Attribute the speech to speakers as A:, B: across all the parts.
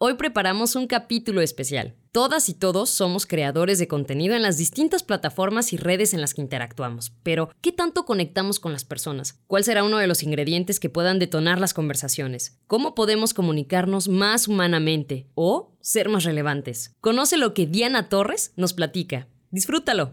A: Hoy preparamos un capítulo especial. Todas y todos somos creadores de contenido en las distintas plataformas y redes en las que interactuamos, pero ¿qué tanto conectamos con las personas? ¿Cuál será uno de los ingredientes que puedan detonar las conversaciones? ¿Cómo podemos comunicarnos más humanamente o ser más relevantes? Conoce lo que Diana Torres nos platica. Disfrútalo.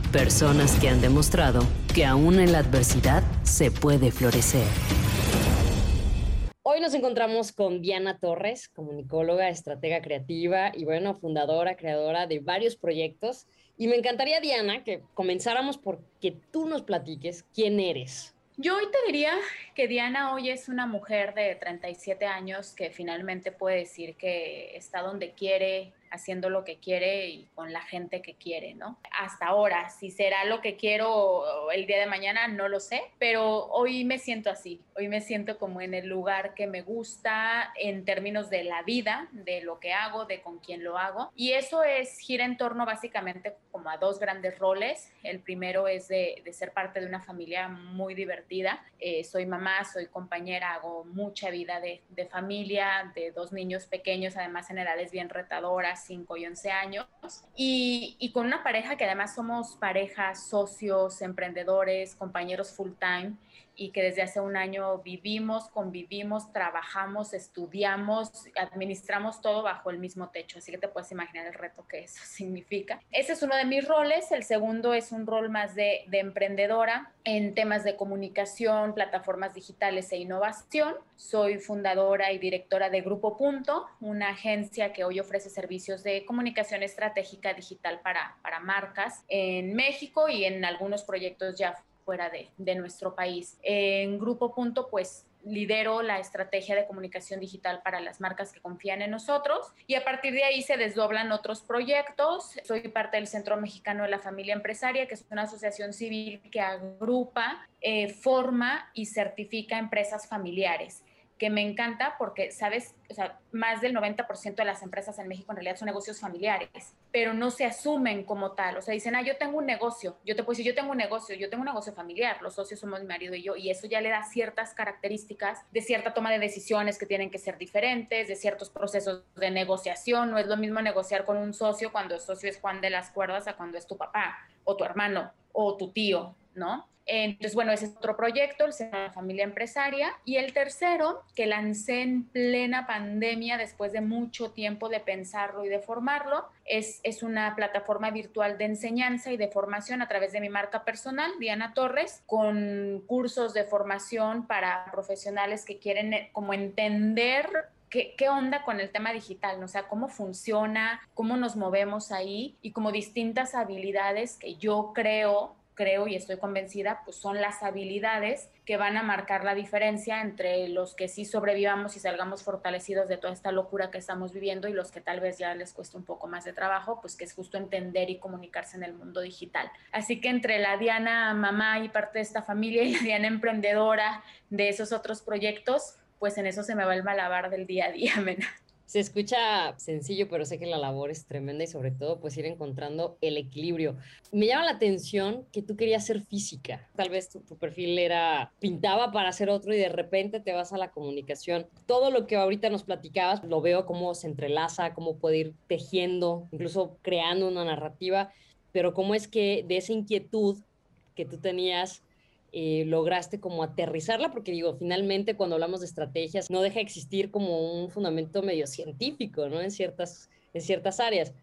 A: personas que han demostrado que aún en la adversidad se puede florecer. Hoy nos encontramos con Diana Torres, comunicóloga, estratega creativa y bueno, fundadora, creadora de varios proyectos. Y me encantaría, Diana, que comenzáramos por que tú nos platiques quién eres.
B: Yo hoy te diría que Diana hoy es una mujer de 37 años que finalmente puede decir que está donde quiere, haciendo lo que quiere y con la gente que quiere, ¿no? Hasta ahora, si será lo que quiero el día de mañana, no lo sé, pero hoy me siento así, hoy me siento como en el lugar que me gusta en términos de la vida, de lo que hago, de con quién lo hago, y eso es gira en torno básicamente como a dos grandes roles. El primero es de, ser parte de una familia muy divertida. Eh, soy mamá, soy compañera, hago mucha vida de, de familia, de dos niños pequeños, además en edades bien retadoras 5 y 11 años, y, y, con una pareja que además somos parejas, socios, emprendedores, compañeros full time, y que desde hace un año vivimos, convivimos, trabajamos, estudiamos, administramos todo bajo el mismo techo. Así que te puedes imaginar el reto que eso significa. Ese es uno de mis roles. El segundo es un rol más de, de emprendedora en temas de comunicación, plataformas digitales e innovación. Soy fundadora y directora de Grupo Punto, una agencia que hoy ofrece servicios de comunicación estratégica digital para marcas en México y en algunos proyectos ya fuera de, de nuestro país. En Grupo Punto, pues lidero la estrategia de comunicación digital para las marcas que confían en nosotros y a partir de ahí se desdoblan otros proyectos. Soy parte del Centro Mexicano de la Familia Empresaria, que es una asociación civil que agrupa, eh, forma y certifica empresas familiares que me encanta porque, sabes, o sea, más del 90% de las empresas en México en realidad son negocios familiares, pero no se asumen como tal. O sea, dicen, ah, yo tengo un negocio. Yo te puedo decir, yo tengo un negocio, yo tengo un negocio familiar. Los socios somos mi marido y yo. Y eso ya le da ciertas características de cierta toma de decisiones que tienen que ser diferentes, de ciertos procesos de negociación. No es lo mismo negociar con un socio cuando el socio es Juan de las Cuerdas a cuando es tu papá o tu hermano o tu tío, ¿no? Entonces, bueno, ese es otro proyecto, el Centro de la Familia Empresaria. Y el tercero, que lancé en plena pandemia, después de mucho tiempo de pensarlo y de formarlo, es, es una plataforma virtual de enseñanza y de formación a través de mi marca personal, Diana Torres, con cursos de formación para profesionales que quieren eh, como entender ¿Qué, ¿qué, onda con el tema digital? ¿no? O sea, cómo funciona, cómo nos movemos ahí y como distintas habilidades que yo creo creo y estoy convencida, pues son las habilidades que van a marcar la diferencia entre los que sí sobrevivamos y salgamos fortalecidos de toda esta locura que estamos viviendo y los que tal vez ya les cuesta un poco más de trabajo, pues que es justo entender y comunicarse en el mundo digital. Así que entre la Diana mamá y parte de esta familia y la Diana emprendedora de esos otros proyectos, pues en eso se me va el malabar del día a día, Mena.
A: Se escucha sencillo, pero sé que la labor es tremenda y sobre todo pues ir encontrando el equilibrio. Me llama la atención que tú querías ser física. Tal vez tu, perfil era pintaba para hacer otro y de repente te vas a la comunicación. Todo lo que ahorita nos platicabas lo veo cómo se entrelaza, cómo puede ir tejiendo, incluso creando una narrativa, pero cómo es que de esa inquietud que tú tenías eh, lograste como aterrizarla, porque digo, finalmente cuando hablamos de estrategias no deja de existir como un fundamento medio científico, ¿no? En ciertas, en ciertas áreas.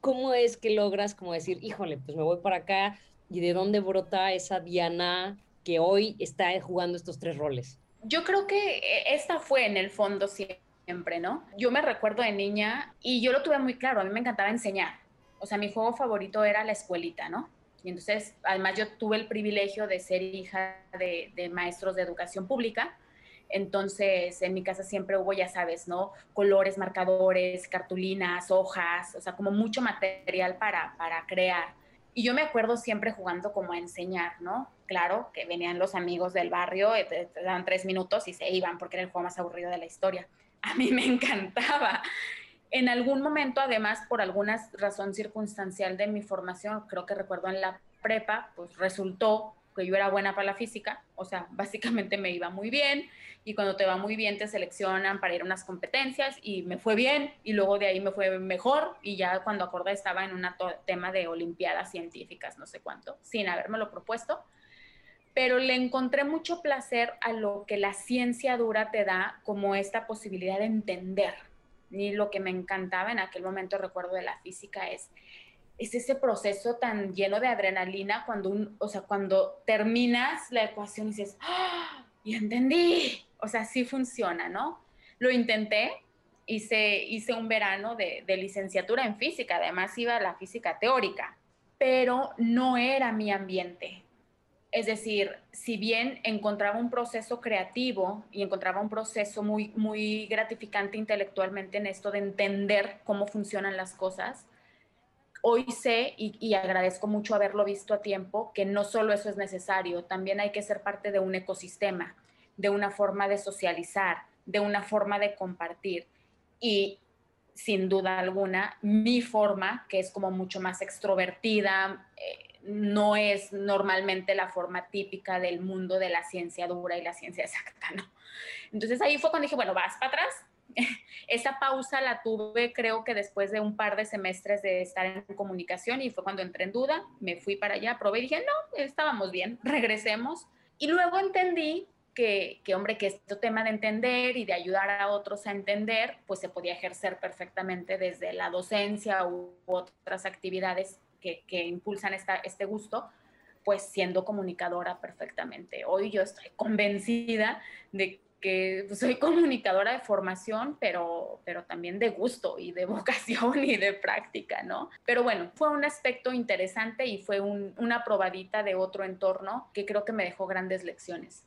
A: ¿Cómo es que logras como decir, híjole, pues me voy para acá y de dónde brota esa Diana que hoy está jugando estos tres roles?
B: Yo creo que eh, esta fue en el fondo siempre, ¿no? Yo me recuerdo de niña y yo lo tuve muy claro, a mí me encantaba enseñar. O sea, mi juego favorito era la escuelita, ¿no? Y entonces, además yo tuve el privilegio de ser hija de, maestros de educación pública. Entonces, en mi casa siempre hubo, ya sabes, ¿no? Colores, marcadores, cartulinas, hojas, o sea, como mucho material para, para crear. Y yo me acuerdo siempre jugando como a enseñar, ¿no? Claro, que venían los amigos del barrio, eh, te, daban tres minutos y se iban porque era el juego más aburrido de la historia. A mí me encantaba. En algún momento, además, por alguna razón circunstancial de mi formación, creo que recuerdo en la prepa, pues resultó que yo era buena para la física, o sea, básicamente me iba muy bien y cuando te va muy bien te seleccionan para ir a unas competencias y me fue bien y luego de ahí me fue mejor y ya cuando acordé estaba en un tema de olimpiadas científicas, no sé cuánto, sin habérmelo propuesto, pero le encontré mucho placer a lo que la ciencia dura te da como esta posibilidad de entender. Y lo que me encantaba en aquel momento, recuerdo de la física, es es ese proceso tan lleno de adrenalina cuando, un, o sea, cuando terminas la ecuación y dices, ¡Ah! y entendí, o sea, sí funciona, ¿no? Lo intenté, hice, hice un verano de, de licenciatura en física, además iba a la física teórica, pero no era mi ambiente. Es decir, si bien encontraba un proceso creativo y encontraba un proceso muy, muy gratificante intelectualmente en esto de entender cómo funcionan las cosas, hoy sé y, agradezco mucho haberlo visto a tiempo, que no solo eso es necesario, también hay que ser parte de un ecosistema, de una forma de socializar, de una forma de compartir. Y sin duda alguna, mi forma, que es como mucho más extrovertida, eh, no es normalmente la forma típica del mundo de la ciencia dura y la ciencia exacta, ¿no? Entonces ahí fue cuando dije, bueno, vas para atrás, esa pausa la tuve creo que después de un par de semestres de estar en comunicación y fue cuando entré en duda, me fui para allá, probé y dije, no, estábamos bien, regresemos. Y luego entendí que, que, hombre, que este tema de entender y de ayudar a otros a entender, pues se podía ejercer perfectamente desde la docencia u otras actividades que, impulsan esta, este gusto, pues siendo comunicadora perfectamente. Hoy yo estoy convencida de que pues, soy comunicadora de formación, pero, pero también de gusto y de vocación y de práctica, ¿no? Pero bueno, fue un aspecto interesante y fue una probadita de otro entorno que creo que me dejó grandes lecciones.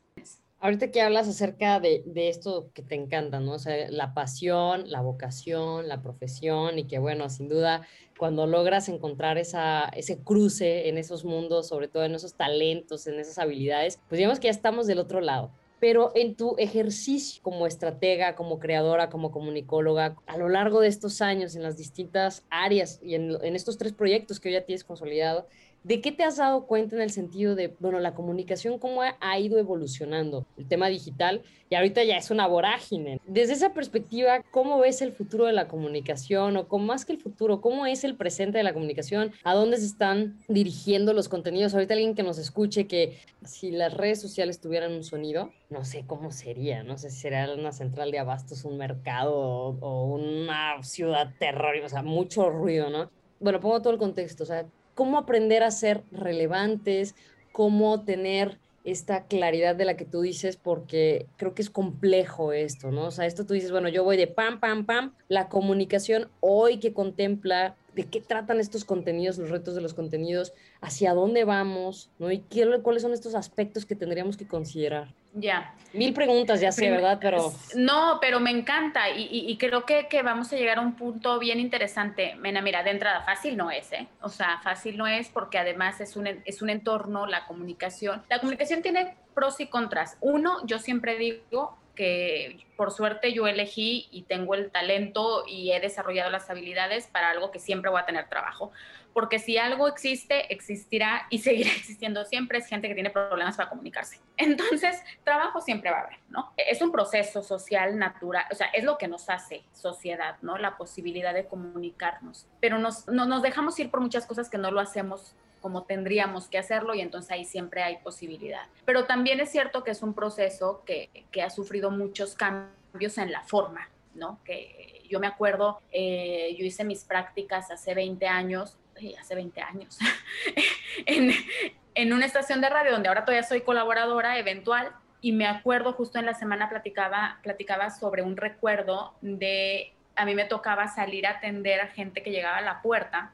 A: Ahorita que hablas acerca de, esto que te encanta, ¿no? O sea, la pasión, la vocación, la profesión y que, bueno, sin duda, cuando logras encontrar esa, ese cruce en esos mundos, sobre todo en esos talentos, en esas habilidades, pues digamos que ya estamos del otro lado pero en tu ejercicio como estratega, como creadora, como comunicóloga, a lo largo de estos años en las distintas áreas y en, estos tres proyectos que hoy ya tienes consolidado, ¿De qué te has dado cuenta en el sentido de, bueno, la comunicación, cómo ha, ido evolucionando el tema digital y ahorita ya es una vorágine? Desde esa perspectiva, ¿cómo ves el futuro de la comunicación o cómo más que el futuro, cómo es el presente de la comunicación? ¿A dónde se están dirigiendo los contenidos? Ahorita alguien que nos escuche que si las redes sociales tuvieran un sonido, no sé cómo sería, no sé si sería una central de abastos, un mercado o, o una ciudad terror, o sea, mucho ruido, ¿no? Bueno, pongo todo el contexto, o sea, cómo aprender a ser relevantes, cómo tener esta claridad de la que tú dices, porque creo que es complejo esto, ¿no? O sea, esto tú dices, bueno, yo voy de pam, pam, pam, la comunicación hoy que contempla de qué tratan estos contenidos, los retos de los contenidos, hacia dónde vamos, ¿no? Y cuáles son estos aspectos que tendríamos que considerar.
B: Ya.
A: Mil preguntas, ya sé, ¿verdad? Pero...
B: No, pero me encanta y, y, creo que, que, vamos a llegar a un punto bien interesante. Mena, mira, de entrada, fácil no es, ¿eh? O sea, fácil no es porque además es un, es un entorno, la comunicación. La comunicación tiene pros y contras. Uno, yo siempre digo, que por suerte yo elegí y tengo el talento y he desarrollado las habilidades para algo que siempre voy a tener trabajo. Porque si algo existe, existirá y seguirá existiendo siempre, es gente que tiene problemas para comunicarse. Entonces, trabajo siempre va a haber, ¿no? Es un proceso social natural, o sea, es lo que nos hace sociedad, ¿no? La posibilidad de comunicarnos. Pero nos, no, nos dejamos ir por muchas cosas que no lo hacemos como tendríamos que hacerlo y entonces ahí siempre hay posibilidad. Pero también es cierto que es un proceso que, que ha sufrido muchos cambios en la forma, ¿no? Que yo me acuerdo, eh, yo hice mis prácticas hace 20 años, hace 20 años, en, en una estación de radio donde ahora todavía soy colaboradora eventual y me acuerdo justo en la semana platicaba, platicaba sobre un recuerdo de, a mí me tocaba salir a atender a gente que llegaba a la puerta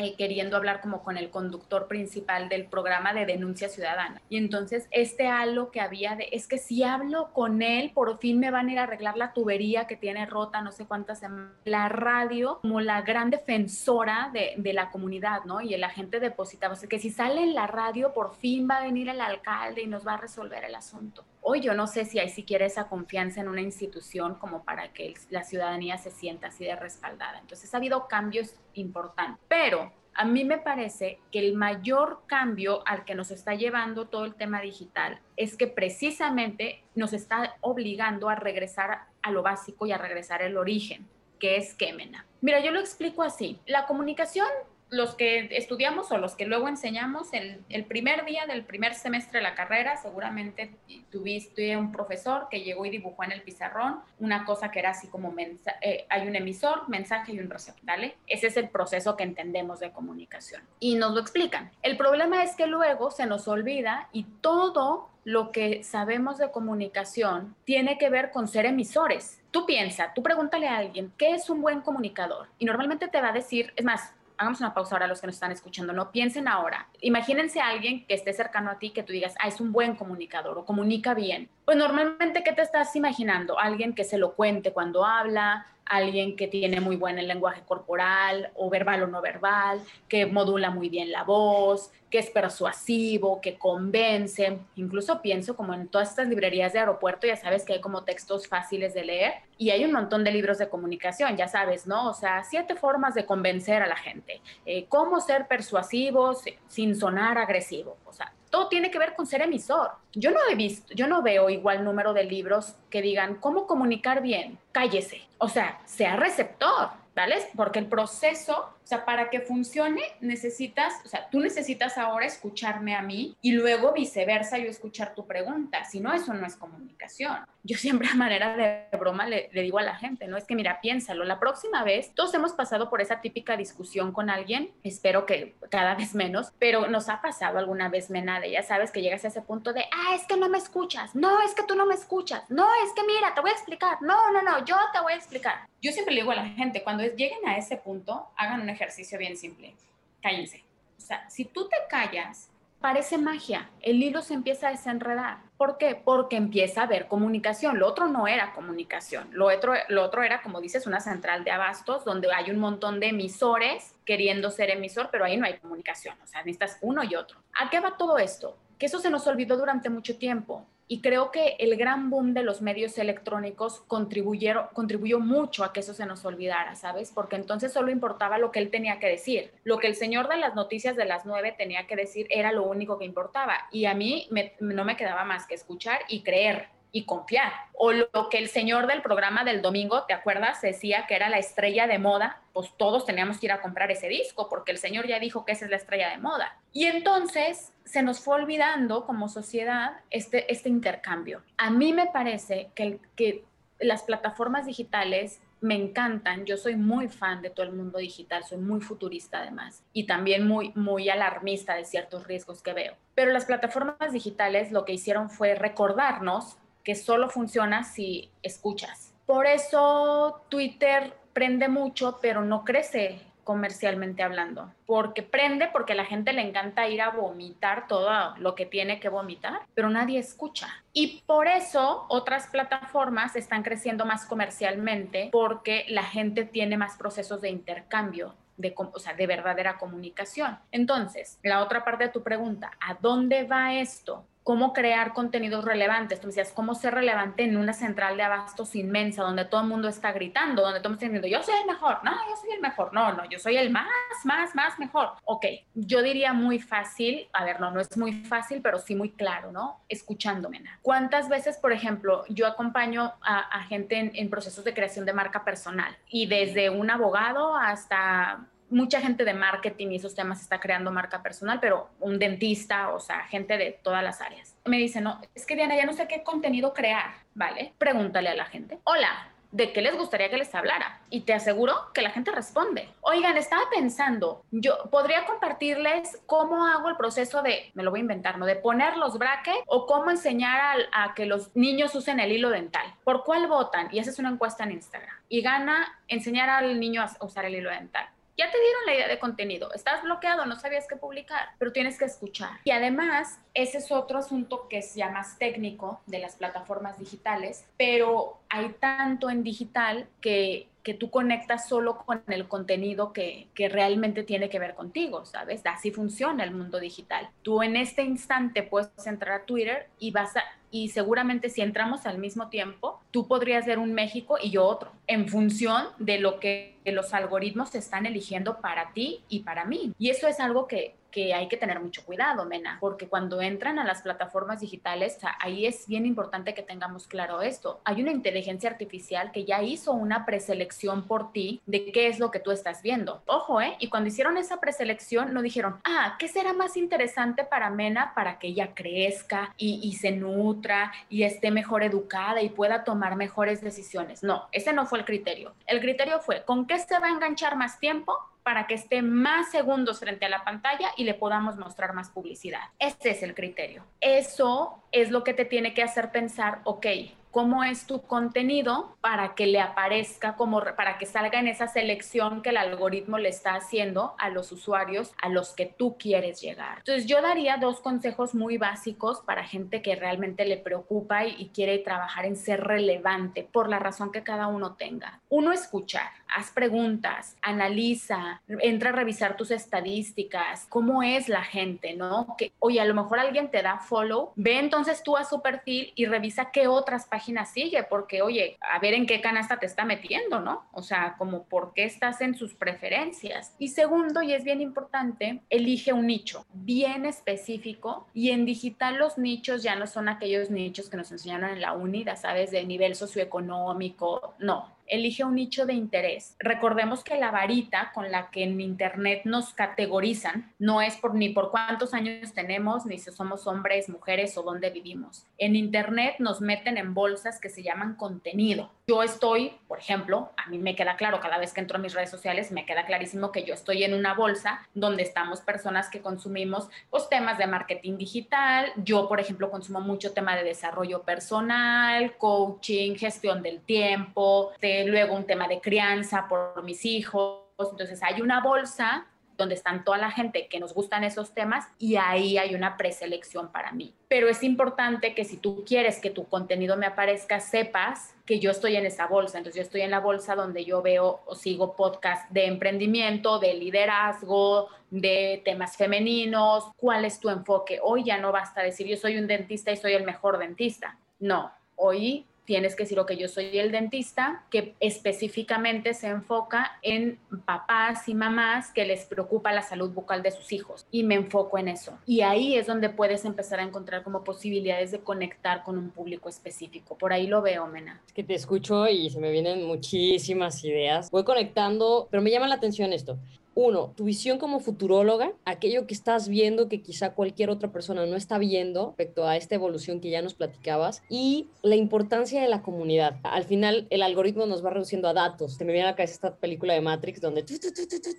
B: eh, queriendo hablar como con el conductor principal del programa de denuncia ciudadana. Y entonces este halo que había de, es que si hablo con él, por fin me van a ir a arreglar la tubería que tiene rota no sé cuántas semanas. La radio como la gran defensora de, de la comunidad, ¿no? Y el agente depositaba, o sea, que si sale en la radio, por fin va a venir el alcalde y nos va a resolver el asunto. Hoy yo no sé si hay siquiera esa confianza en una institución como para que la ciudadanía se sienta así de respaldada. Entonces ha habido cambios importantes, pero a mí me parece que el mayor cambio al que nos está llevando todo el tema digital es que precisamente nos está obligando a regresar a lo básico y a regresar al origen, que es Kemena. Mira, yo lo explico así. La comunicación los que estudiamos o los que luego enseñamos el, primer día del primer semestre de la carrera, seguramente tuviste un profesor que llegó y dibujó en el pizarrón una cosa que era así como eh, hay un emisor, mensaje y un receptor, ¿vale? Ese es el proceso que entendemos de comunicación y nos lo explican. El problema es que luego se nos olvida y todo lo que sabemos de comunicación tiene que ver con ser emisores. Tú piensa, tú pregúntale a alguien, ¿qué es un buen comunicador? Y normalmente te va a decir, es más, hagamos una pausa ahora los que nos están escuchando, no piensen ahora. Imagínense a alguien que esté cercano a ti que tú digas, ah, es un buen comunicador o comunica bien. Pues normalmente, ¿qué te estás imaginando? Alguien que se lo cuente cuando habla, alguien que tiene muy buen el lenguaje corporal o verbal o no verbal, que modula muy bien la voz, que es persuasivo, que convence. Incluso pienso como en todas estas librerías de aeropuerto, ya sabes que hay como textos fáciles de leer y hay un montón de libros de comunicación, ya sabes, ¿no? O sea, siete formas de convencer a la gente, eh, cómo ser persuasivo sin sonar agresivo, o sea, todo tiene que ver con ser emisor. Yo no he visto, yo no veo igual número de libros que digan cómo comunicar bien. Cállese. O sea, sea receptor, ¿vale? Porque el proceso sea, para que funcione necesitas, o sea, tú necesitas ahora escucharme a mí y luego viceversa yo escuchar tu pregunta. Si no, eso no es comunicación. Yo siempre a manera de broma le, digo a la gente, ¿no? Es que mira, piénsalo, la próxima vez todos hemos pasado por esa típica discusión con alguien, espero que cada vez menos, pero nos ha pasado alguna vez menada, ya sabes que llegas a ese punto de, ah, es que no me escuchas, no, es que tú no me escuchas, no, es que mira, te voy a explicar, no, no, no, yo te voy a explicar. Yo siempre le digo a la gente, cuando lleguen a ese punto, hagan un ejercicio bien simple. Cállense. O sea, si tú te callas, parece magia. El hilo se empieza a desenredar. ¿Por qué? Porque empieza a haber comunicación. Lo otro no era comunicación. Lo otro, lo otro era, como dices, una central de abastos donde hay un montón de emisores queriendo ser emisor, pero ahí no hay comunicación. O sea, necesitas uno y otro. ¿A qué va todo esto? Que eso se nos olvidó durante mucho tiempo. Y creo que el gran boom de los medios electrónicos contribuyó mucho a que eso se nos olvidara, ¿sabes? Porque entonces solo importaba lo que él tenía que decir. Lo que el señor de las noticias de las nueve tenía que decir era lo único que importaba. Y a mí no me quedaba más que escuchar y creer y confiar. O lo que el señor del programa del domingo, ¿te acuerdas? Decía que era la estrella de moda, pues todos teníamos que ir a comprar ese disco porque el señor ya dijo que esa es la estrella de moda. Y entonces se nos fue olvidando como sociedad este, este intercambio. A mí me parece que, que las plataformas digitales me encantan. Yo soy muy fan de todo el mundo digital, soy muy futurista además y también muy, muy alarmista de ciertos riesgos que veo. Pero las plataformas digitales lo que hicieron fue recordarnos que solo funciona si escuchas. Por eso Twitter prende mucho, pero no crece comercialmente hablando, porque prende porque a la gente le encanta ir a vomitar todo lo que tiene que vomitar, pero nadie escucha. Y por eso otras plataformas están creciendo más comercialmente porque la gente tiene más procesos de intercambio. De, o sea, de verdadera comunicación. Entonces, la otra parte de tu pregunta, ¿a dónde va esto? Cómo crear contenidos relevantes. Tú me decías, cómo ser relevante en una central de abastos inmensa, donde todo el mundo está gritando, donde todo el mundo está diciendo, yo soy el mejor, no, yo soy el mejor, no, no, yo soy el más, más, más mejor. Ok, yo diría muy fácil, a ver, no, no es muy fácil, pero sí muy claro, ¿no? Escuchándome. ¿Cuántas veces, por ejemplo, yo acompaño a, gente en, en procesos de creación de marca personal y desde un abogado hasta mucha gente de marketing y esos temas está creando marca personal, pero un dentista, o sea, gente de todas las áreas. Me dice, no, es que Diana, ya no sé qué contenido crear, ¿vale? Pregúntale a la gente. Hola, ¿de qué les gustaría que les hablara? Y te aseguro que la gente responde. Oigan, estaba pensando, yo podría compartirles cómo hago el proceso de, me lo voy a inventar, ¿no? De poner los brackets o cómo enseñar a, a que los niños usen el hilo dental. ¿Por cuál votan? Y esa es una encuesta en Instagram. Y gana enseñar al niño a usar el hilo dental Ya te dieron la idea de contenido, estás bloqueado, no sabías qué publicar, pero tienes que escuchar. Y además, ese es otro asunto que es ya más técnico de las plataformas digitales, pero hay tanto en digital que que tú conectas solo con el contenido que, que, realmente tiene que ver contigo, ¿sabes? Así funciona el mundo digital. Tú en este instante puedes entrar a Twitter y vas a, y seguramente si entramos al mismo tiempo, tú podrías ver un México y yo otro, en función de lo que los algoritmos están eligiendo para ti y para mí. Y eso es algo que, que hay que tener mucho cuidado, Mena, porque cuando entran a las plataformas digitales, ahí es bien importante que tengamos claro esto. Hay una inteligencia artificial que ya hizo una preselección por ti de qué es lo que tú estás viendo. Ojo, ¿eh? Y cuando hicieron esa preselección, no dijeron, ah, ¿qué será más interesante para Mena para que ella crezca y, y se nutra y esté mejor educada y pueda tomar mejores decisiones? No, ese no fue el criterio. El criterio fue, ¿con qué se va a enganchar más tiempo? Para que esté más segundos frente a la pantalla y le podamos mostrar más publicidad. Ese es el criterio. Eso es lo que te tiene que hacer pensar, ok, cómo es tu contenido para que le aparezca, como para que salga en esa selección que el algoritmo le está haciendo a los usuarios a los que tú quieres llegar. Entonces yo daría dos consejos muy básicos para gente que realmente le preocupa y, y quiere trabajar en ser relevante por la razón que cada uno tenga. Uno, escuchar, haz preguntas, analiza, entra a revisar tus estadísticas, cómo es la gente, ¿no? Que, oye, a lo mejor alguien te da follow, ve entonces tú a su perfil y revisa qué otras páginas sigue, porque oye, a ver en qué canasta te está metiendo, ¿no? O sea, como por qué estás en sus preferencias. Y segundo, y es bien importante, elige un nicho bien específico y en digital los nichos ya no son aquellos nichos que nos enseñaron en la unidad, ¿sabes? De nivel socioeconómico, no elige un nicho de interés. Recordemos que la varita con la que en Internet nos categorizan no es por ni por cuántos años tenemos, ni si somos hombres, mujeres o dónde vivimos. En Internet nos meten en bolsas que se llaman contenido. Yo estoy, por ejemplo, a mí me queda claro, cada vez que entro a mis redes sociales, me queda clarísimo que yo estoy en una bolsa donde estamos personas que consumimos pues, temas de marketing digital. Yo, por ejemplo, consumo mucho tema de desarrollo personal, coaching, gestión del tiempo, de luego un tema de crianza por mis hijos. Entonces hay una bolsa donde están toda la gente que nos gustan esos temas y ahí hay una preselección para mí. Pero es importante que si tú quieres que tu contenido me aparezca, sepas que yo estoy en esa bolsa. Entonces yo estoy en la bolsa donde yo veo o sigo podcast de emprendimiento, de liderazgo, de temas femeninos. ¿Cuál es tu enfoque? Hoy ya no basta decir yo soy un dentista y soy el mejor dentista. No, hoy tienes que decir, que yo soy el dentista que específicamente se enfoca en papás y mamás que les preocupa la salud bucal de sus hijos y me enfoco en eso. Y ahí es donde puedes empezar a encontrar como posibilidades de conectar con un público específico. Por ahí lo veo, Mena.
A: Es que te escucho y se me vienen muchísimas ideas. Voy conectando, pero me llama la atención esto uno, tu visión como futuróloga, aquello que estás viendo que quizá cualquier otra persona no está viendo respecto a esta evolución que ya nos platicabas y la importancia de la comunidad. Al final, el algoritmo nos va reduciendo a datos. Te me viene a la cabeza esta película de Matrix donde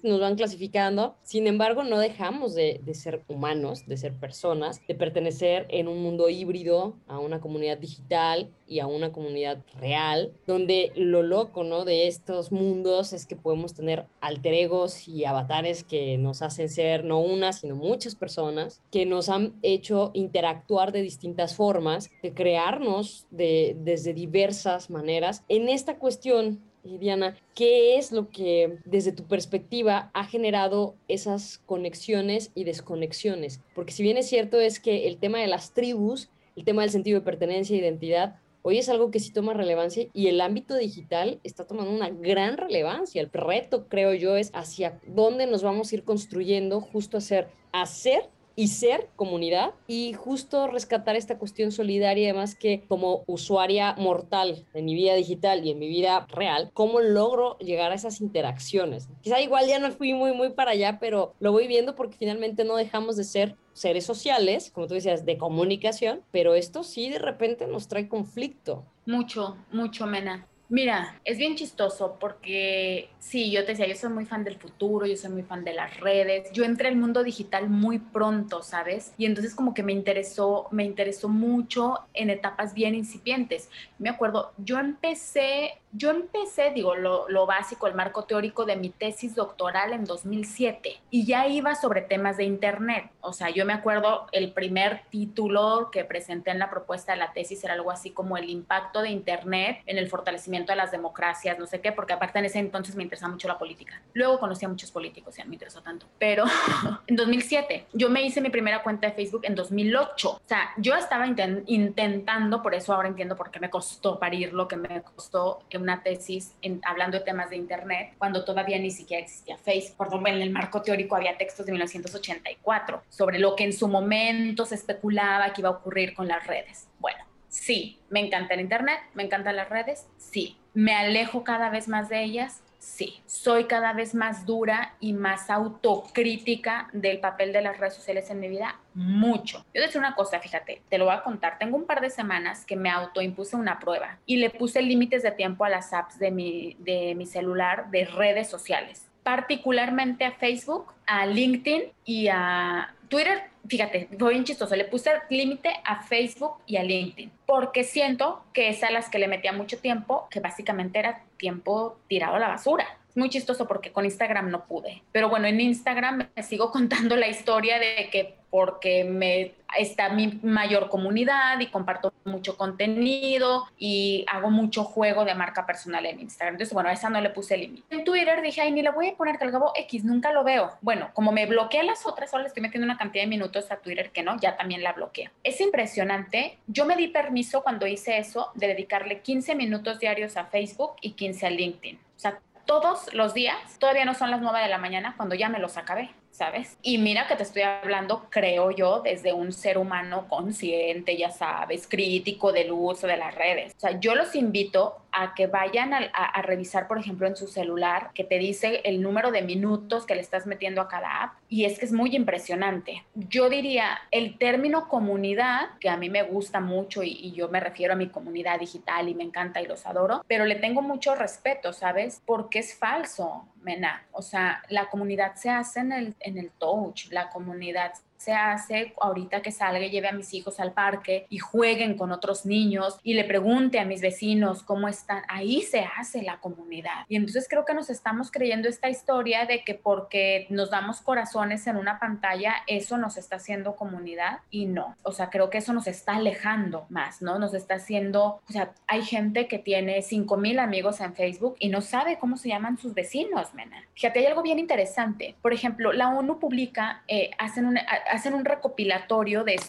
A: nos van clasificando. Sin embargo, no dejamos de, de ser humanos, de ser personas, de pertenecer en un mundo híbrido a una comunidad digital y a una comunidad real, donde lo loco, ¿no? De estos mundos es que podemos tener alter egos y avatares que nos hacen ser no una, sino muchas personas, que nos han hecho interactuar de distintas formas, de crearnos de, desde diversas maneras. En esta cuestión, Diana, ¿qué es lo que desde tu perspectiva ha generado esas conexiones y desconexiones? Porque si bien es cierto es que el tema de las tribus, el tema del sentido de pertenencia e identidad, hoy es algo que sí toma relevancia y el ámbito digital está tomando una gran relevancia. El reto, creo yo, es hacia dónde nos vamos a ir construyendo justo hacer, hacer y ser comunidad y justo rescatar esta cuestión solidaria además que como usuaria mortal en mi vida digital y en mi vida real, cómo logro llegar a esas interacciones. Quizá igual ya no fui muy muy para allá, pero lo voy viendo porque finalmente no dejamos de ser seres sociales, como tú decías, de comunicación, pero esto sí de repente nos trae conflicto.
B: Mucho, mucho, Mena Mira, es bien chistoso porque sí, yo te decía, yo soy muy fan del futuro, yo soy muy fan de las redes. Yo entré al mundo digital muy pronto, ¿sabes? Y entonces como que me interesó, me interesó mucho en etapas bien incipientes. Me acuerdo, yo empecé yo empecé, digo, lo, lo, básico, el marco teórico de mi tesis doctoral en 2007 y ya iba sobre temas de Internet. O sea, yo me acuerdo el primer título que presenté en la propuesta de la tesis era algo así como el impacto de Internet en el fortalecimiento de las democracias, no sé qué, porque aparte en ese entonces me interesaba mucho la política. Luego conocí a muchos políticos, ya no me interesó tanto. Pero en 2007, yo me hice mi primera cuenta de Facebook en 2008. O sea, yo estaba intentando, por eso ahora entiendo por qué me costó parir lo que me costó una tesis en, hablando de temas de Internet cuando todavía ni siquiera existía Facebook. Por en el marco teórico había textos de 1984 sobre lo que en su momento se especulaba que iba a ocurrir con las redes. Bueno, sí, me encanta el Internet, me encantan las redes, sí. Me alejo cada vez más de ellas, Sí, soy cada vez más dura y más autocrítica del papel de las redes sociales en mi vida, mucho. Yo voy a decir una cosa, fíjate, te lo voy a contar. Tengo un par de semanas que me autoimpuse una prueba y le puse límites de tiempo a las apps de mi, de mi celular de redes sociales, particularmente a Facebook, a LinkedIn y a Twitter, fíjate, fue bien chistoso, le puse límite a Facebook y a LinkedIn, porque siento que es a las que le metía mucho tiempo, que básicamente era tiempo tirado a la basura. Es muy chistoso porque con Instagram no pude. Pero bueno, en Instagram me sigo contando la historia de que porque me está mi mayor comunidad y comparto mucho contenido y hago mucho juego de marca personal en Instagram. Entonces, bueno, a esa no le puse límite. En Twitter dije, ay, ni le voy a poner que al cabo X, nunca lo veo. Bueno, como me bloquea las otras, ahora le estoy metiendo una cantidad de minutos a Twitter que no, ya también la bloqueo. Es impresionante. Yo me di permiso cuando hice eso de dedicarle 15 minutos diarios a Facebook y 15 a LinkedIn. O sea, todos los días, todavía no son las 9 de la mañana cuando ya me los acabé. ¿sabes? Y mira que te estoy hablando, creo yo, desde un ser humano consciente, ya sabes, crítico del uso de las redes. O sea, yo los invito a que vayan a, revisar, por ejemplo, en su celular, que te dice el número de minutos que le estás metiendo a cada app. Y es que es muy impresionante. Yo diría, el término comunidad, que a mí me gusta mucho y, y yo me refiero a mi comunidad digital y me encanta y los adoro, pero le tengo mucho respeto, ¿sabes? Porque es falso. Mena. O sea, la comunidad se hace en el, en el touch, la comunidad se hace ahorita que salga y lleve a mis hijos al parque y jueguen con otros niños y le pregunte a mis vecinos cómo están. Ahí se hace la comunidad. Y entonces creo que nos estamos creyendo esta historia de que porque nos damos corazones en una pantalla, eso nos está haciendo comunidad y no. O sea, creo que eso nos está alejando más, ¿no? Nos está haciendo, o sea, hay gente que tiene 5 mil amigos en Facebook y no sabe cómo se llaman sus vecinos, mena. Fíjate, hay algo bien interesante. Por ejemplo, la ONU publica, eh, hacen una hacen un recopilatorio de,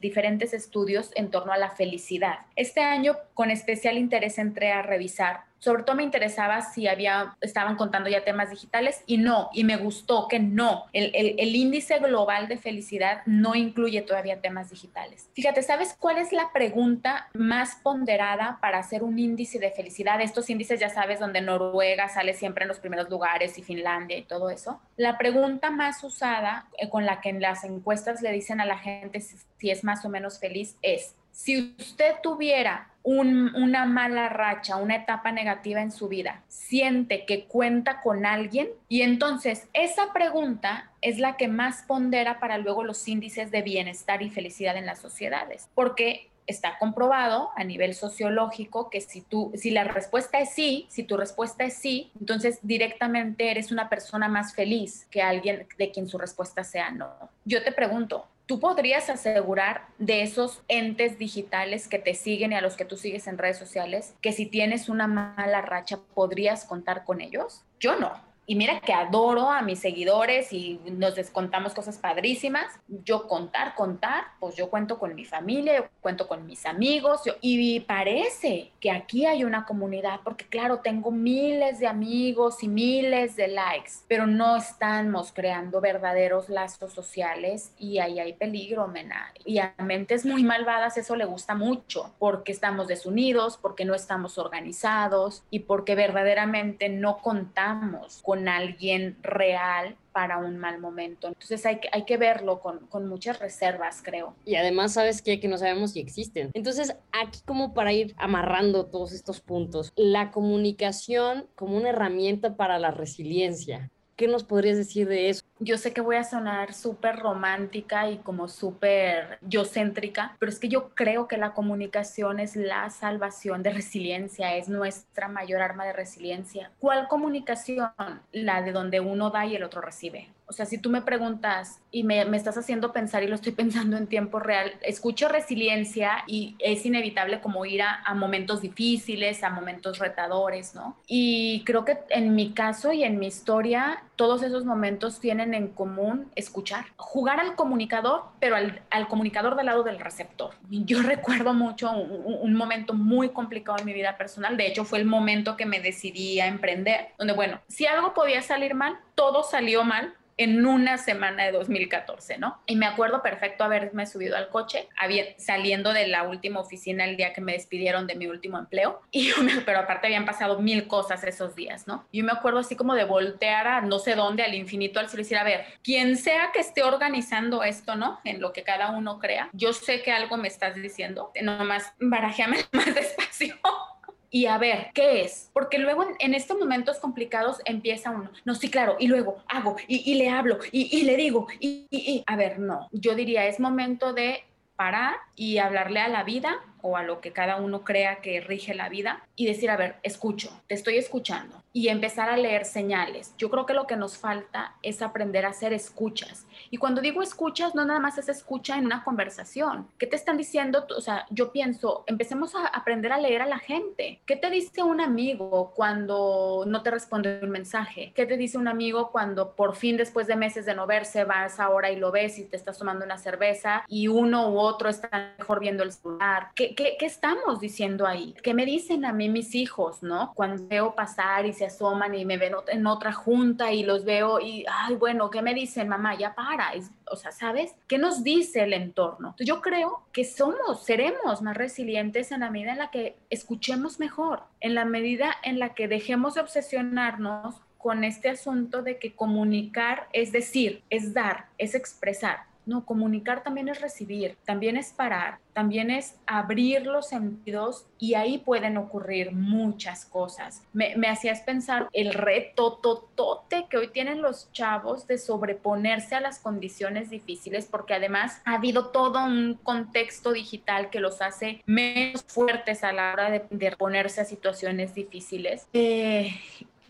B: diferentes estudios en torno a la felicidad. Este año, con especial interés, entré a revisar sobre todo me interesaba si había, estaban contando ya temas digitales y no, y me gustó que no. El, el, índice global de felicidad no incluye todavía temas digitales. Fíjate, ¿sabes cuál es la pregunta más ponderada para hacer un índice de felicidad? Estos índices ya sabes, donde Noruega sale siempre en los primeros lugares y Finlandia y todo eso. La pregunta más usada eh, con la que en las encuestas le dicen a la gente si es más o menos feliz es, si usted tuviera una mala racha, una etapa negativa en su vida, siente que cuenta con alguien y entonces esa pregunta es la que más pondera para luego los índices de bienestar y felicidad en las sociedades, porque está comprobado a nivel sociológico que si tú, si la respuesta es sí, si tu respuesta es sí, entonces directamente eres una persona más feliz que alguien de quien su respuesta sea no. Yo te pregunto, ¿Tú podrías asegurar de esos entes digitales que te siguen y a los que tú sigues en redes sociales que si tienes una mala racha podrías contar con ellos? Yo no. Y mira que adoro a mis seguidores y nos descontamos cosas padrísimas. Yo contar, contar, pues yo cuento con mi familia, yo cuento con mis amigos. y parece que aquí hay una comunidad, porque claro, tengo miles de amigos y miles de likes, pero no estamos creando verdaderos lazos sociales y ahí hay peligro, mena. Y a mentes muy malvadas eso le gusta mucho, porque estamos desunidos, porque no estamos organizados y porque verdaderamente no contamos con alguien real para un mal momento. Entonces hay que, hay que verlo con, con muchas reservas, creo.
A: Y además, ¿sabes qué? Que no sabemos si existen. Entonces, aquí como para ir amarrando todos estos puntos, la comunicación como una herramienta para la resiliencia. ¿Qué nos podrías decir de eso?
B: Yo sé que voy a sonar súper romántica y como súper yo céntrica, pero es que yo creo que la comunicación es la salvación de resiliencia, es nuestra mayor arma de resiliencia. ¿Cuál comunicación? La de donde uno da y el otro recibe. O sea, si tú me preguntas y me, me, estás haciendo pensar y lo estoy pensando en tiempo real, escucho resiliencia y es inevitable como ir a, a, momentos difíciles, a momentos retadores, ¿no? Y creo que en mi caso y en mi historia, todos esos momentos tienen en común escuchar, jugar al comunicador, pero al, al comunicador del lado del receptor. Yo recuerdo mucho un, un momento muy complicado en mi vida personal, de hecho fue el momento que me decidí a emprender, donde, bueno, si algo podía salir mal, todo salió mal, en una semana de 2014, ¿no? Y me acuerdo perfecto haberme subido al coche, saliendo de la última oficina el día que me despidieron de mi último empleo, y yo me, pero aparte habían pasado mil cosas esos días, ¿no? Yo me acuerdo así como de voltear a no sé dónde, al infinito, al cielo, y decir, a ver, quien sea que esté organizando esto, ¿no? En lo que cada uno crea, yo sé que algo me estás diciendo, nomás barajéame más despacio y a ver, ¿qué es? Porque luego en, estos momentos complicados empieza uno, no, sí, claro, y luego hago y, le hablo y, le digo, y, a ver, no, yo diría, es momento de parar y hablarle a la vida o a lo que cada uno crea que rige la vida y decir, a ver, escucho, te estoy escuchando y empezar a leer señales. Yo creo que lo que nos falta es aprender a hacer escuchas. Y cuando digo escuchas, no nada más es escucha en una conversación. ¿Qué te están diciendo? O sea, yo pienso, empecemos a aprender a leer a la gente. ¿Qué te dice un amigo cuando no te responde un mensaje? ¿Qué te dice un amigo cuando por fin después de meses de no verse vas ahora y lo ves y te estás tomando una cerveza y uno u otro está mejor viendo el celular? ¿Qué, qué, estamos diciendo ahí? ¿Qué me dicen a mí mis hijos, no? Cuando veo pasar y se asoman y me ven en otra junta y los veo y, ay, bueno, ¿qué me dicen, mamá? Ya para. O sea, ¿sabes? ¿Qué nos dice el entorno? Yo creo que somos, seremos más resilientes en la medida en la que escuchemos mejor, en la medida en la que dejemos de obsesionarnos con este asunto de que comunicar es decir, es dar, es expresar. No, comunicar también es recibir, también es parar, también es abrir los sentidos y ahí pueden ocurrir muchas cosas. Me, hacías pensar el reto totote que hoy tienen los chavos de sobreponerse a las condiciones difíciles porque además ha habido todo un contexto digital que los hace menos fuertes a la hora de, de ponerse a situaciones difíciles. Eh,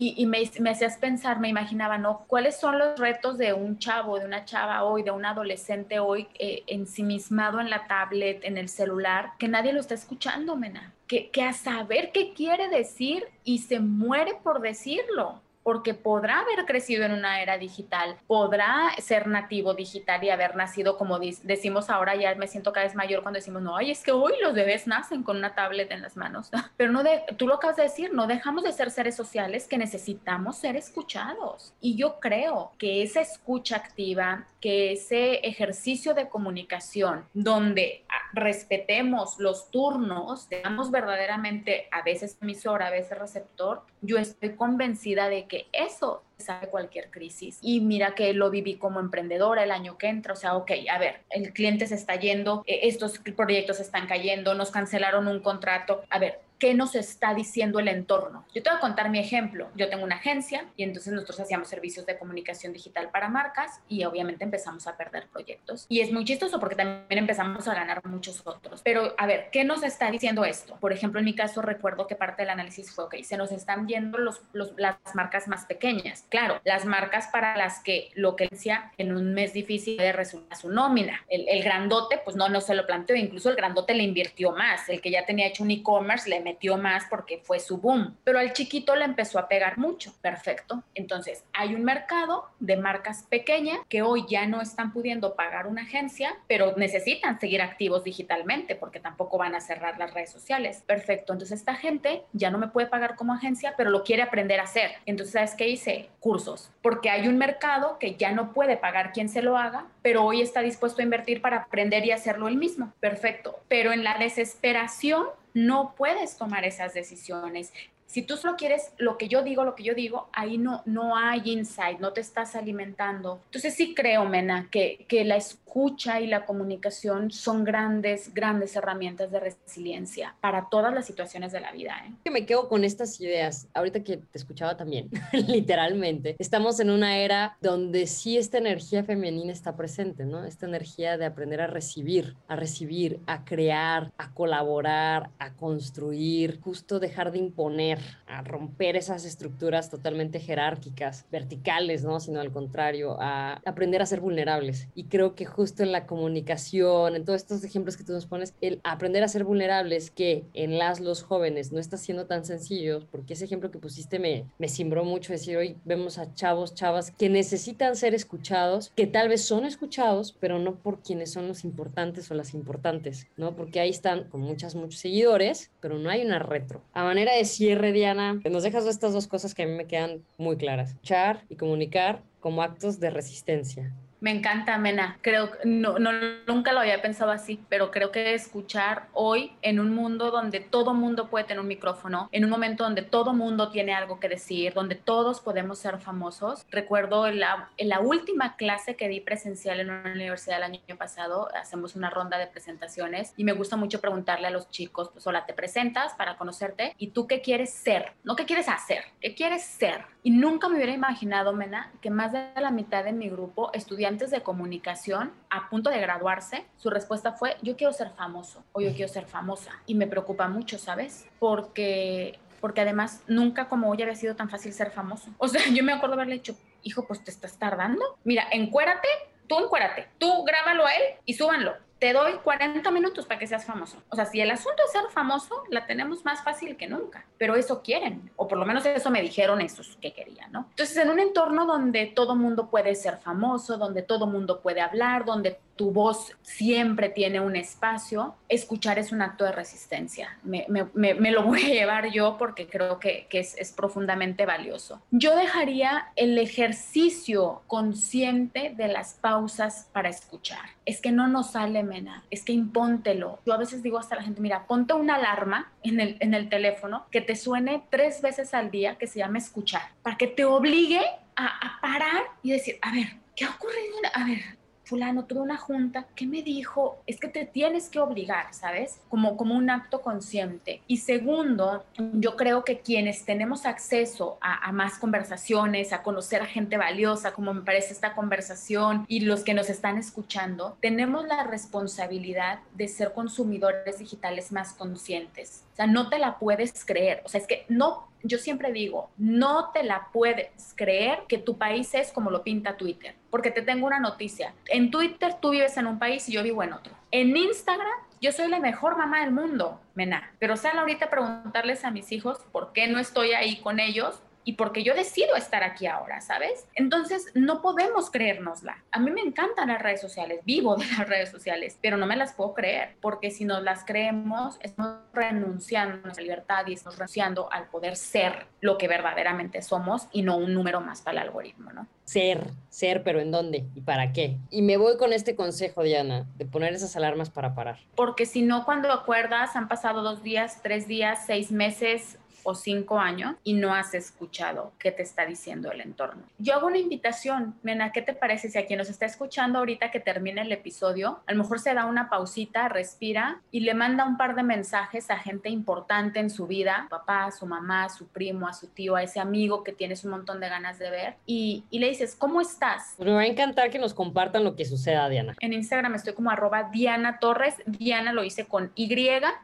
B: y, me, hacías pensar, me imaginaba, ¿no? ¿Cuáles son los retos de un chavo, de una chava hoy, de un adolescente hoy eh, ensimismado en la tablet, en el celular, que nadie lo está escuchando, Mena? Que, que a saber qué quiere decir y se muere por decirlo porque podrá haber crecido en una era digital, podrá ser nativo digital y haber nacido, como decimos ahora, ya me siento cada vez mayor cuando decimos, no, ay, es que hoy los bebés nacen con una tablet en las manos, pero no de, tú lo acabas de decir, no dejamos de ser seres sociales que necesitamos ser escuchados. Y yo creo que esa escucha activa, que ese ejercicio de comunicación donde respetemos los turnos, digamos verdaderamente a veces emisor, a veces receptor, yo estoy convencida de que eso sabe cualquier crisis. Y mira que lo viví como emprendedora el año que entra, o sea, ok, a ver, el cliente se está yendo, eh, estos proyectos están cayendo, nos cancelaron un contrato, a ver, qué nos está diciendo el entorno. Yo te voy a contar mi ejemplo. Yo tengo una agencia y entonces nosotros hacíamos servicios de comunicación digital para marcas y obviamente empezamos a perder proyectos. Y es muy chistoso porque también empezamos a ganar muchos otros. Pero a ver, ¿qué nos está diciendo esto? Por ejemplo, en mi caso recuerdo que parte del análisis fue, ok, se nos están yendo los, las marcas más pequeñas. Claro, las marcas para las que lo que decía en un mes difícil de resultar su nómina. El, el grandote, pues no, no se lo planteó. Incluso el grandote le invirtió más. El que ya tenía hecho un e-commerce le metió más porque fue su boom, pero al chiquito le empezó a pegar mucho. Perfecto. Entonces, hay un mercado de marcas pequeñas que hoy ya no están pudiendo pagar una agencia, pero necesitan seguir activos digitalmente porque tampoco van a cerrar las redes sociales. Perfecto. Entonces, esta gente ya no me puede pagar como agencia, pero lo quiere aprender a hacer. Entonces, ¿sabes qué hice? Cursos, porque hay un mercado que ya no puede pagar quien se lo haga, pero hoy está dispuesto a invertir para aprender y hacerlo él mismo. Perfecto. Pero en la desesperación no puedes tomar esas decisiones. Si tú solo quieres lo que yo digo, lo que yo digo, ahí no, no hay insight, no te estás alimentando. Entonces sí creo, Mena, que, que la escucha y la comunicación son grandes, grandes herramientas de resiliencia para todas las situaciones de la vida. ¿eh?
A: Que me quedo con estas ideas, ahorita que te escuchaba también, literalmente. Estamos en una era donde sí esta energía femenina está presente, ¿no? Esta energía de aprender a recibir, a recibir, a crear, a colaborar, a construir, justo dejar de imponer, a romper esas estructuras totalmente jerárquicas, verticales, ¿no? Sino al contrario, a aprender a ser vulnerables. Y creo que justo en la comunicación, en todos estos ejemplos que tú nos pones, el aprender a ser vulnerables que en las los jóvenes no está siendo tan sencillo, porque ese ejemplo que pusiste me, me cimbró mucho, decir, hoy vemos a chavos, chavas que necesitan ser escuchados, que tal vez son escuchados, pero no por quienes son los importantes o las importantes, ¿no? Porque ahí están con muchas, muchos seguidores, pero no hay una retro. A manera de cierre, Diana, nos dejas estas dos cosas que a mí me quedan muy claras. Escuchar y comunicar como actos de resistencia.
B: Me encanta, Mena. Creo no, no, nunca lo había pensado así, pero creo que escuchar hoy en un mundo donde todo mundo puede tener un micrófono, en un momento donde todo mundo tiene algo que decir, donde todos podemos ser famosos. Recuerdo en la, en la última clase que di presencial en una universidad el año pasado, hacemos una ronda de presentaciones y me gusta mucho preguntarle a los chicos, pues hola, te presentas para conocerte y tú qué quieres ser, no qué quieres hacer, qué quieres ser. Y nunca me hubiera imaginado, Mena, que más de la mitad de mi grupo estudiantes de comunicación a punto de graduarse, su respuesta fue, yo quiero ser famoso o yo quiero ser famosa. Y me preocupa mucho, ¿sabes? Porque porque además nunca como hoy había sido tan fácil ser famoso. O sea, yo me acuerdo haberle dicho, hijo, pues te estás tardando. Mira, encuérate, tú encuérate, tú grábalo a él y súbanlo te doy 40 minutos para que seas famoso. O sea, si el asunto es ser famoso, la tenemos más fácil que nunca, pero eso quieren, o por lo menos eso me dijeron esos que querían, ¿no? Entonces, en un entorno donde todo mundo puede ser famoso, donde todo mundo puede hablar, donde tu voz siempre tiene un espacio, escuchar es un acto de resistencia. Me, lo voy a llevar yo porque creo que, es, profundamente valioso. Yo dejaría el ejercicio consciente de las pausas para escuchar. Es que no nos sale, mena, es que impóntelo. Yo a veces digo hasta la gente, mira, ponte una alarma en el, teléfono que te suene tres veces al día que se llame escuchar, para que te obligue a, a parar y decir, a ver, ¿qué ha ocurrido? A ver, fulano, tuve una junta, ¿qué me dijo? Es que te tienes que obligar, ¿sabes? Como, como un acto consciente. Y segundo, yo creo que quienes tenemos acceso a, a más conversaciones, a conocer a gente valiosa, como me parece esta conversación, y los que nos están escuchando, tenemos la responsabilidad de ser consumidores digitales más conscientes. O sea, no te la puedes creer. O sea, es que no yo siempre digo, no te la puedes creer que tu país es como lo pinta Twitter, porque te tengo una noticia. En Twitter tú vives en un país y yo vivo en otro. En Instagram yo soy la mejor mamá del mundo, mena, pero sal ahorita a preguntarles a mis hijos por qué no estoy ahí con ellos y porque yo decido estar aquí ahora, ¿sabes? Entonces, no podemos creérnosla. A mí me encantan las redes sociales, vivo de las redes sociales, pero no me las puedo creer, porque si nos las creemos, estamos renunciando a nuestra libertad y estamos renunciando al poder ser lo que verdaderamente somos y no un número más para el algoritmo, ¿no?
A: Ser, ser, pero ¿en dónde y para qué? Y me voy con este consejo, Diana, de poner esas alarmas para parar.
B: Porque si no, cuando acuerdas, han pasado dos días, tres días, seis meses, o cinco años y no has escuchado qué te está diciendo el entorno. Yo hago una invitación, Mena, ¿qué te parece si a quien nos está escuchando ahorita que termine el episodio, a lo mejor se da una pausita, respira y le manda un par de mensajes a gente importante en su vida, papá, a su mamá, a su primo, a su tío, a ese amigo que tienes un montón de ganas de ver y, y le dices, ¿cómo estás?
A: Me va a encantar que nos compartan lo que suceda, Diana.
B: En Instagram estoy como arroba Diana Torres, Diana lo hice con Y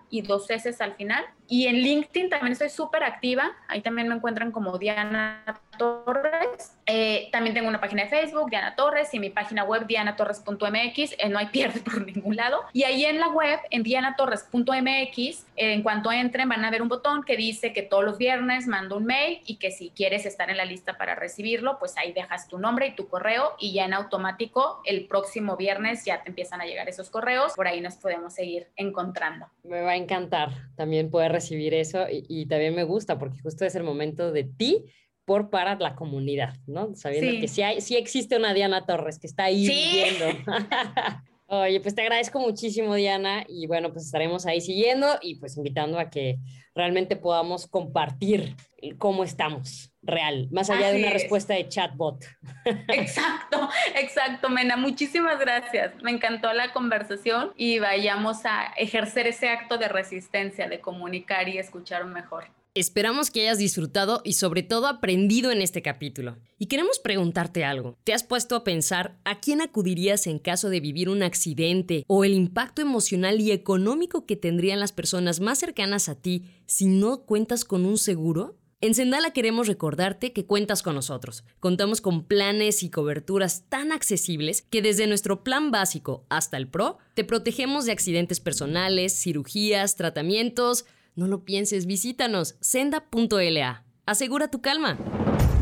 B: y dos S al final y en LinkedIn también estoy súper activa. Ahí también me encuentran como Diana Torres. Eh, también tengo una página de Facebook, Diana Torres, y mi página web, dianatorres.mx. Eh, no hay pierde por ningún lado. Y ahí en la web, en dianatorres.mx, eh, en cuanto entren, van a ver un botón que dice que todos los viernes mando un mail y que si quieres estar en la lista para recibirlo, pues ahí dejas tu nombre y tu correo y ya en automático el próximo viernes ya te empiezan a llegar esos correos. Por ahí nos podemos seguir encontrando.
A: Me va a encantar también poder recibir eso y, también me gusta porque justo es el momento de ti por para la comunidad, ¿no? Sabiendo que sí, hay, sí existe una Diana Torres que está ahí viendo. Oye, pues te agradezco muchísimo, Diana, y bueno, pues estaremos ahí siguiendo y pues invitando a que realmente podamos compartir cómo estamos real, más allá de una respuesta de chatbot.
B: Exacto, exacto, Mena. Muchísimas gracias. Me encantó la conversación y vayamos a ejercer ese acto de resistencia, de comunicar y escuchar mejor.
A: Esperamos que hayas disfrutado y sobre todo aprendido en este capítulo. Y queremos preguntarte algo. ¿Te has puesto a pensar a quién acudirías en caso de vivir un accidente o el impacto emocional y económico que tendrían las personas más cercanas a ti si no cuentas con un seguro? En Sendala queremos recordarte que cuentas con nosotros. Contamos con planes y coberturas tan accesibles que desde nuestro plan básico hasta el PRO te protegemos de accidentes personales, cirugías, tratamientos, no lo pienses, visítanos, senda.la. Asegura tu calma.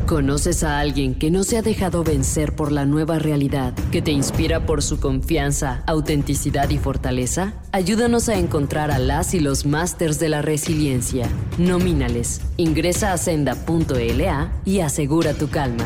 A: ¿Conoces a alguien que no se ha dejado vencer por la nueva realidad, que te inspira por su confianza, autenticidad y fortaleza? Ayúdanos a encontrar a las y los másters de la resiliencia. Nomínales. Ingresa a senda.la y asegura tu calma.